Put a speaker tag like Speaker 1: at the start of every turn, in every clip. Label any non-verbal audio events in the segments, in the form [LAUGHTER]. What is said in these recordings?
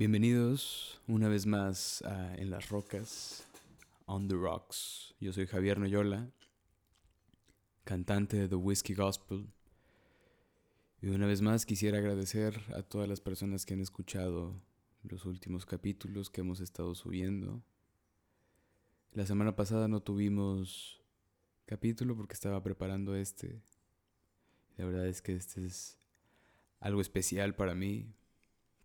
Speaker 1: Bienvenidos una vez más a En las Rocas, On the Rocks. Yo soy Javier Noyola, cantante de The Whiskey Gospel. Y una vez más quisiera agradecer a todas las personas que han escuchado los últimos capítulos que hemos estado subiendo. La semana pasada no tuvimos capítulo porque estaba preparando este. La verdad es que este es algo especial para mí.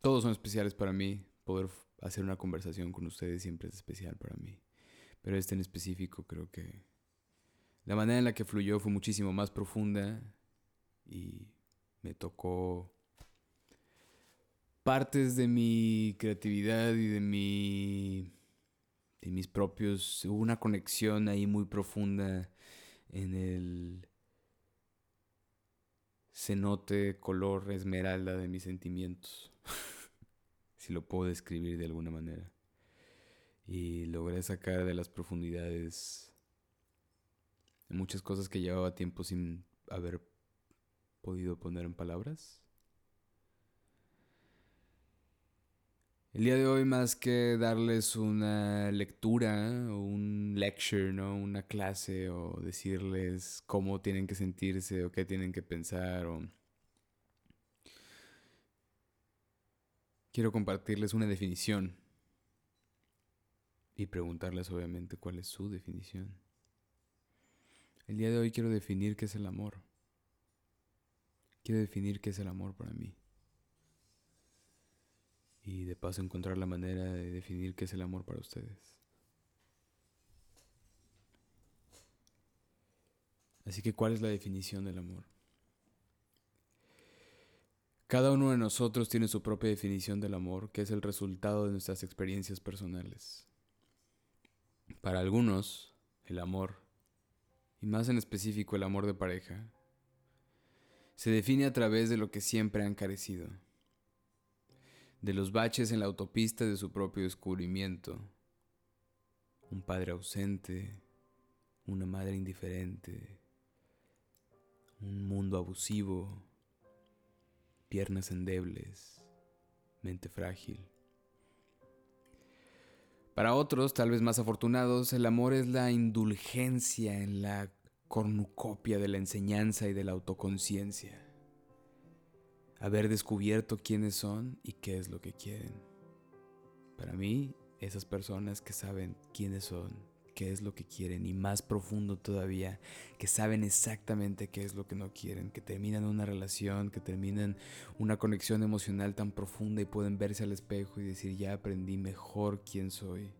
Speaker 1: Todos son especiales para mí. Poder hacer una conversación con ustedes siempre es especial para mí. Pero este en específico creo que la manera en la que fluyó fue muchísimo más profunda y me tocó partes de mi creatividad y de mi de mis propios hubo una conexión ahí muy profunda en el cenote color esmeralda de mis sentimientos [LAUGHS] si lo puedo describir de alguna manera y logré sacar de las profundidades muchas cosas que llevaba tiempo sin haber podido poner en palabras El día de hoy, más que darles una lectura o un lecture, ¿no? Una clase o decirles cómo tienen que sentirse o qué tienen que pensar. Quiero compartirles una definición y preguntarles obviamente cuál es su definición. El día de hoy quiero definir qué es el amor. Quiero definir qué es el amor para mí y de paso encontrar la manera de definir qué es el amor para ustedes. Así que, ¿cuál es la definición del amor? Cada uno de nosotros tiene su propia definición del amor, que es el resultado de nuestras experiencias personales. Para algunos, el amor, y más en específico el amor de pareja, se define a través de lo que siempre han carecido de los baches en la autopista de su propio descubrimiento. Un padre ausente, una madre indiferente, un mundo abusivo, piernas endebles, mente frágil. Para otros, tal vez más afortunados, el amor es la indulgencia en la cornucopia de la enseñanza y de la autoconciencia haber descubierto quiénes son y qué es lo que quieren. Para mí, esas personas que saben quiénes son, qué es lo que quieren y más profundo todavía, que saben exactamente qué es lo que no quieren, que terminan una relación, que terminan una conexión emocional tan profunda y pueden verse al espejo y decir, ya aprendí mejor quién soy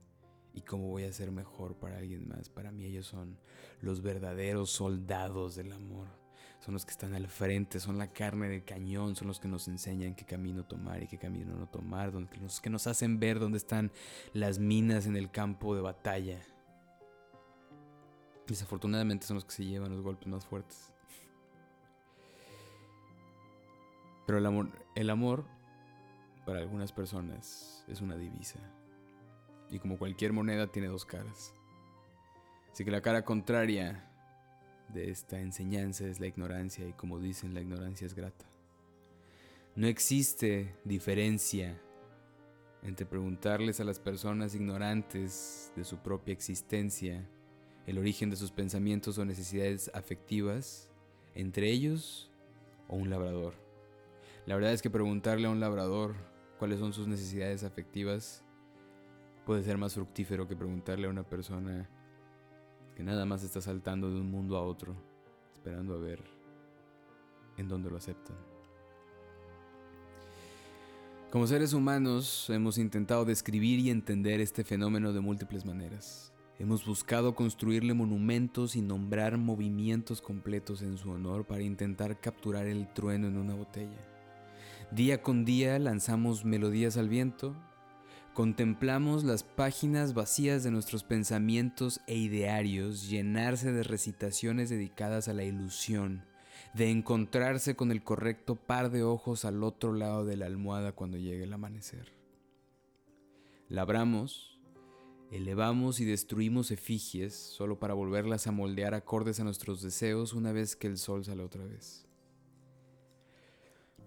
Speaker 1: y cómo voy a ser mejor para alguien más. Para mí ellos son los verdaderos soldados del amor son los que están al frente, son la carne del cañón, son los que nos enseñan qué camino tomar y qué camino no tomar, los que nos hacen ver dónde están las minas en el campo de batalla. Desafortunadamente son los que se llevan los golpes más fuertes. Pero el amor, el amor para algunas personas es una divisa. Y como cualquier moneda tiene dos caras. Así que la cara contraria de esta enseñanza es la ignorancia y como dicen, la ignorancia es grata. No existe diferencia entre preguntarles a las personas ignorantes de su propia existencia el origen de sus pensamientos o necesidades afectivas entre ellos o un labrador. La verdad es que preguntarle a un labrador cuáles son sus necesidades afectivas puede ser más fructífero que preguntarle a una persona que nada más está saltando de un mundo a otro, esperando a ver en dónde lo aceptan. Como seres humanos hemos intentado describir y entender este fenómeno de múltiples maneras. Hemos buscado construirle monumentos y nombrar movimientos completos en su honor para intentar capturar el trueno en una botella. Día con día lanzamos melodías al viento Contemplamos las páginas vacías de nuestros pensamientos e idearios llenarse de recitaciones dedicadas a la ilusión, de encontrarse con el correcto par de ojos al otro lado de la almohada cuando llegue el amanecer. Labramos, elevamos y destruimos efigies solo para volverlas a moldear acordes a nuestros deseos una vez que el sol sale otra vez.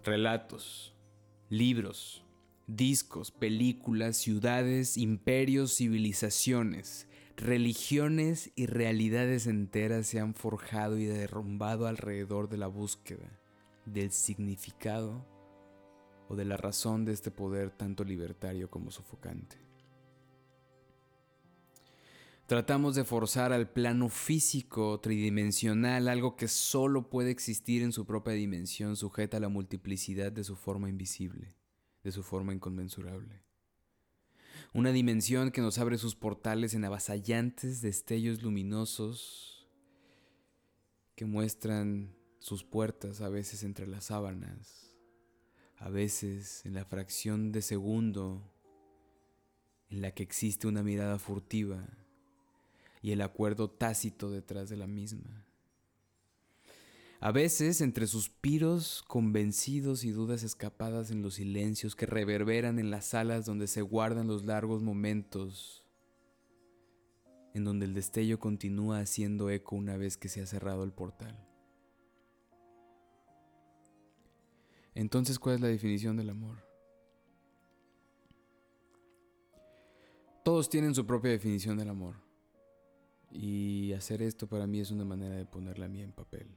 Speaker 1: Relatos, libros, discos, películas, ciudades, imperios, civilizaciones, religiones y realidades enteras se han forjado y derrumbado alrededor de la búsqueda del significado o de la razón de este poder tanto libertario como sofocante. Tratamos de forzar al plano físico tridimensional algo que solo puede existir en su propia dimensión sujeta a la multiplicidad de su forma invisible, de su forma inconmensurable. Una dimensión que nos abre sus portales en avasallantes destellos luminosos que muestran sus puertas a veces entre las sábanas, a veces en la fracción de segundo en la que existe una mirada furtiva y el acuerdo tácito detrás de la misma. A veces, entre suspiros convencidos y dudas escapadas en los silencios que reverberan en las salas donde se guardan los largos momentos, en donde el destello continúa haciendo eco una vez que se ha cerrado el portal. Entonces, ¿cuál es la definición del amor? Todos tienen su propia definición del amor. Y hacer esto para mí es una manera de ponerla a mí en papel.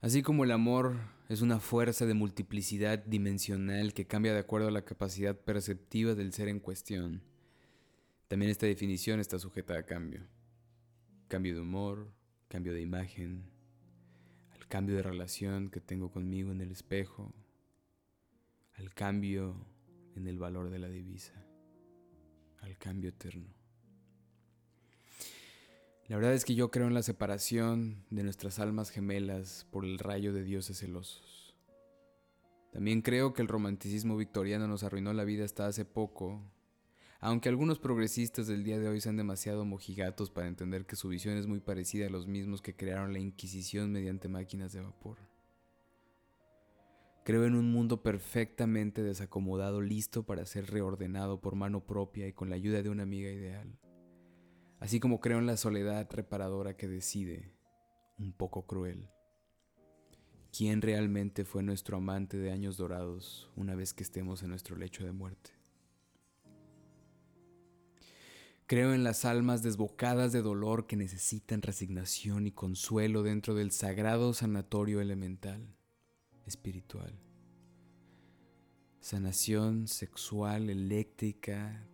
Speaker 1: Así como el amor es una fuerza de multiplicidad dimensional que cambia de acuerdo a la capacidad perceptiva del ser en cuestión, también esta definición está sujeta a cambio. Cambio de humor, cambio de imagen, al cambio de relación que tengo conmigo en el espejo, al cambio en el valor de la divisa, al cambio eterno. La verdad es que yo creo en la separación de nuestras almas gemelas por el rayo de dioses celosos. También creo que el romanticismo victoriano nos arruinó la vida hasta hace poco, aunque algunos progresistas del día de hoy sean demasiado mojigatos para entender que su visión es muy parecida a los mismos que crearon la Inquisición mediante máquinas de vapor. Creo en un mundo perfectamente desacomodado, listo para ser reordenado por mano propia y con la ayuda de una amiga ideal así como creo en la soledad reparadora que decide, un poco cruel. ¿Quién realmente fue nuestro amante de años dorados una vez que estemos en nuestro lecho de muerte? Creo en las almas desbocadas de dolor que necesitan resignación y consuelo dentro del sagrado sanatorio elemental, espiritual. Sanación sexual, eléctrica,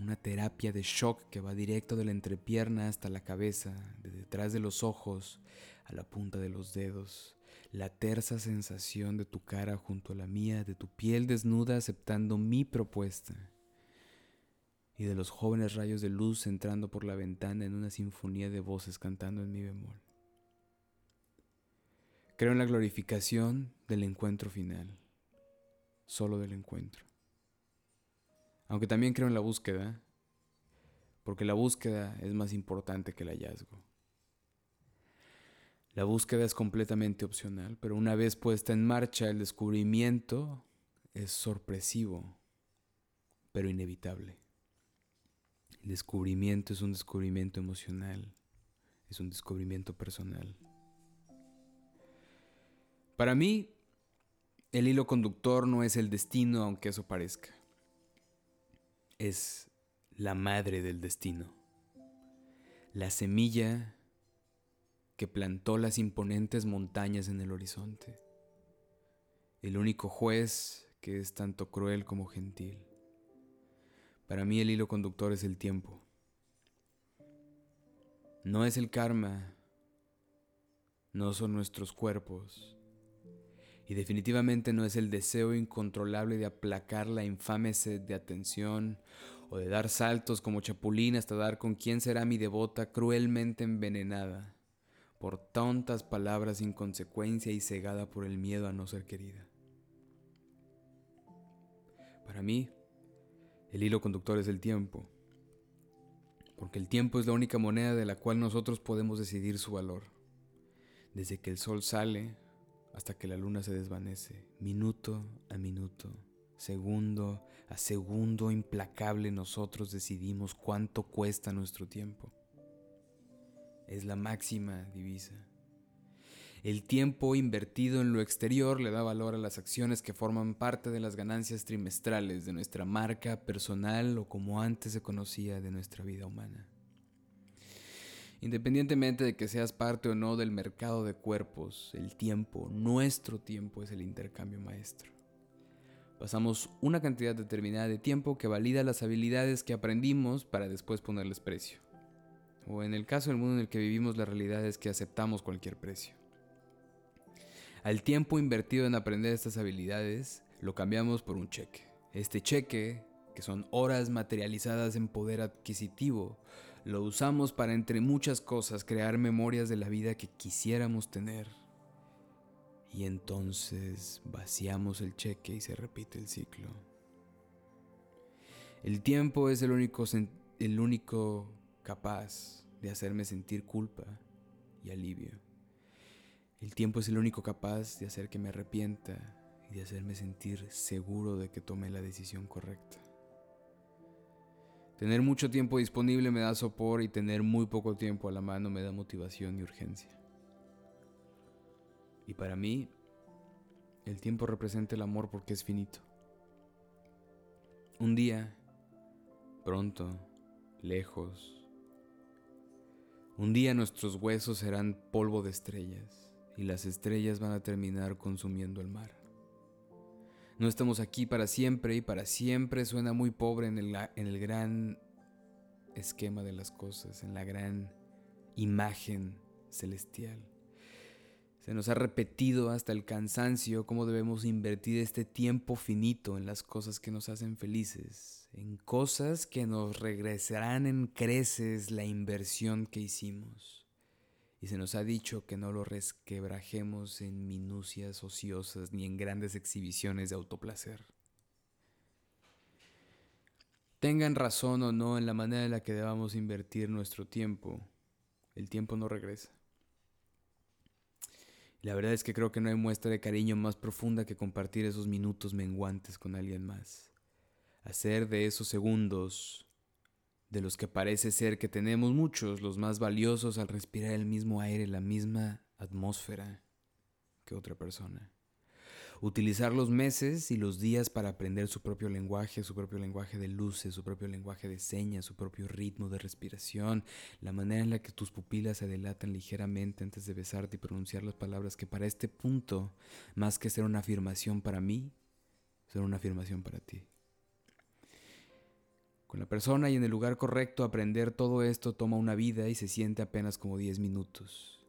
Speaker 1: una terapia de shock que va directo de la entrepierna hasta la cabeza, de detrás de los ojos a la punta de los dedos, la tersa sensación de tu cara junto a la mía, de tu piel desnuda aceptando mi propuesta, y de los jóvenes rayos de luz entrando por la ventana en una sinfonía de voces cantando en mi bemol. Creo en la glorificación del encuentro final, solo del encuentro. Aunque también creo en la búsqueda, porque la búsqueda es más importante que el hallazgo. La búsqueda es completamente opcional, pero una vez puesta en marcha el descubrimiento es sorpresivo, pero inevitable. El descubrimiento es un descubrimiento emocional, es un descubrimiento personal. Para mí, el hilo conductor no es el destino, aunque eso parezca es la madre del destino, la semilla que plantó las imponentes montañas en el horizonte, el único juez que es tanto cruel como gentil. Para mí el hilo conductor es el tiempo. No es el karma, no son nuestros cuerpos, y definitivamente no es el deseo incontrolable de aplacar la infame sed de atención o de dar saltos como chapulín hasta dar con quién será mi devota cruelmente envenenada por tontas palabras sin consecuencia y cegada por el miedo a no ser querida. Para mí, el hilo conductor es el tiempo, porque el tiempo es la única moneda de la cual nosotros podemos decidir su valor. Desde que el sol sale hasta que la luna se desvanece, minuto a minuto, segundo a segundo implacable nosotros decidimos cuánto cuesta nuestro tiempo. Es la máxima divisa. El tiempo invertido en lo exterior le da valor a las acciones que forman parte de las ganancias trimestrales de nuestra marca personal o como antes se conocía de nuestra vida humana. Independientemente de que seas parte o no del mercado de cuerpos, el tiempo, nuestro tiempo es el intercambio maestro. Pasamos una cantidad determinada de tiempo que valida las habilidades que aprendimos para después ponerles precio. O en el caso del mundo en el que vivimos, la realidad es que aceptamos cualquier precio. Al tiempo invertido en aprender estas habilidades, lo cambiamos por un cheque. Este cheque, que son horas materializadas en poder adquisitivo, lo usamos para, entre muchas cosas, crear memorias de la vida que quisiéramos tener. Y entonces vaciamos el cheque y se repite el ciclo. El tiempo es el único, el único capaz de hacerme sentir culpa y alivio. El tiempo es el único capaz de hacer que me arrepienta y de hacerme sentir seguro de que tomé la decisión correcta. Tener mucho tiempo disponible me da sopor y tener muy poco tiempo a la mano me da motivación y urgencia. Y para mí, el tiempo representa el amor porque es finito. Un día, pronto, lejos. Un día nuestros huesos serán polvo de estrellas y las estrellas van a terminar consumiendo el mar. No estamos aquí para siempre y para siempre suena muy pobre en el, en el gran esquema de las cosas, en la gran imagen celestial. Se nos ha repetido hasta el cansancio cómo debemos invertir este tiempo finito en las cosas que nos hacen felices, en cosas que nos regresarán en creces la inversión que hicimos y se nos ha dicho que no lo resquebrajemos en minucias ociosas ni en grandes exhibiciones de autoplacer. Tengan razón o no en la manera en la que debamos invertir nuestro tiempo, el tiempo no regresa. La verdad es que creo que no hay muestra de cariño más profunda que compartir esos minutos menguantes con alguien más. Hacer de esos segundos de los que parece ser que tenemos muchos, los más valiosos al respirar el mismo aire, la misma atmósfera que otra persona. Utilizar los meses y los días para aprender su propio lenguaje, su propio lenguaje de luces, su propio lenguaje de señas, su propio ritmo de respiración, la manera en la que tus pupilas se dilatan ligeramente antes de besarte y pronunciar las palabras que para este punto, más que ser una afirmación para mí, son una afirmación para ti. Con la persona y en el lugar correcto aprender todo esto toma una vida y se siente apenas como 10 minutos.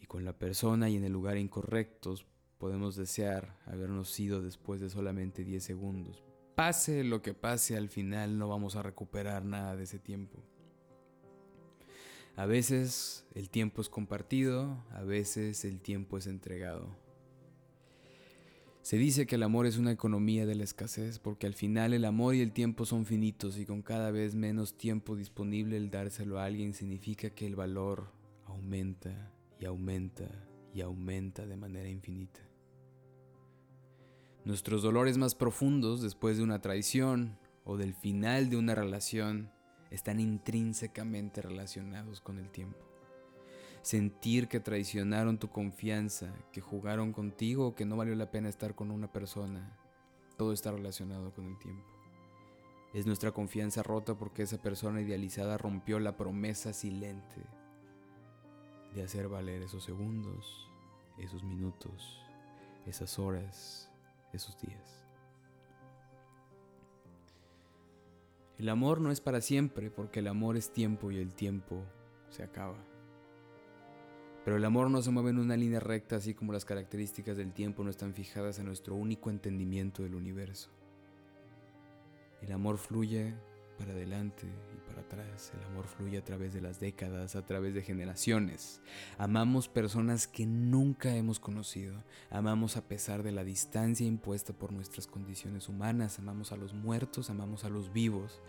Speaker 1: Y con la persona y en el lugar incorrectos podemos desear habernos ido después de solamente 10 segundos. Pase lo que pase, al final no vamos a recuperar nada de ese tiempo. A veces el tiempo es compartido, a veces el tiempo es entregado. Se dice que el amor es una economía de la escasez porque al final el amor y el tiempo son finitos y con cada vez menos tiempo disponible el dárselo a alguien significa que el valor aumenta y aumenta y aumenta de manera infinita. Nuestros dolores más profundos después de una traición o del final de una relación están intrínsecamente relacionados con el tiempo sentir que traicionaron tu confianza, que jugaron contigo que no valió la pena estar con una persona. Todo está relacionado con el tiempo. Es nuestra confianza rota porque esa persona idealizada rompió la promesa silente de hacer valer esos segundos, esos minutos, esas horas, esos días. El amor no es para siempre porque el amor es tiempo y el tiempo se acaba. Pero el amor no se mueve en una línea recta así como las características del tiempo no están fijadas en nuestro único entendimiento del universo. El amor fluye para adelante y para atrás. El amor fluye a través de las décadas, a través de generaciones. Amamos personas que nunca hemos conocido. Amamos a pesar de la distancia impuesta por nuestras condiciones humanas. Amamos a los muertos, amamos a los vivos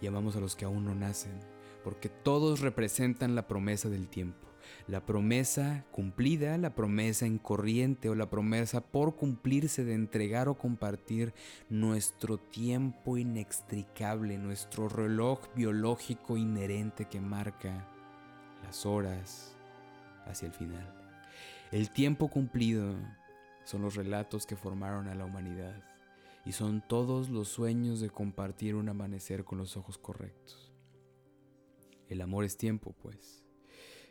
Speaker 1: y amamos a los que aún no nacen. Porque todos representan la promesa del tiempo la promesa cumplida, la promesa en corriente o la promesa por cumplirse de entregar o compartir nuestro tiempo inextricable, nuestro reloj biológico inherente que marca las horas hacia el final. El tiempo cumplido son los relatos que formaron a la humanidad y son todos los sueños de compartir un amanecer con los ojos correctos. El amor es tiempo, pues.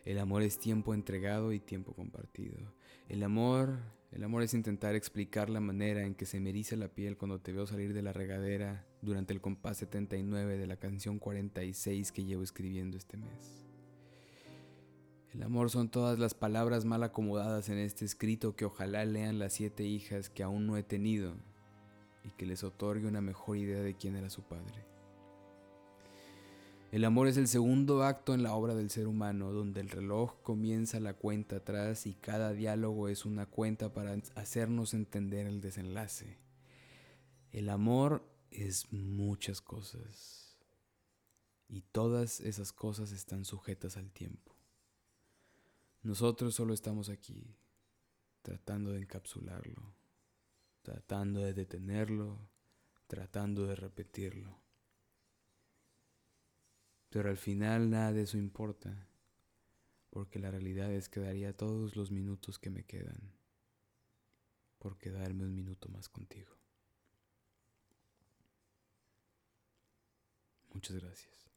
Speaker 1: El amor es tiempo entregado y tiempo compartido. El amor, el amor es intentar explicar la manera en que se me eriza la piel cuando te veo salir de la regadera durante el compás 79 de la canción 46 que llevo escribiendo este mes. El amor son todas las palabras mal acomodadas en este escrito que ojalá lean las siete hijas que aún no he tenido y que les otorgue una mejor idea de quién era su padre. El amor es el segundo acto en la obra del ser humano, donde el reloj comienza la cuenta atrás y cada diálogo es una cuenta para hacernos entender el desenlace. El amor es muchas cosas y todas esas cosas están sujetas al tiempo. Nosotros solo estamos aquí, tratando de encapsularlo, tratando de detenerlo, tratando de repetirlo. Pero al final nada de eso importa, porque la realidad es que daría todos los minutos que me quedan por quedarme un minuto más contigo. Muchas gracias.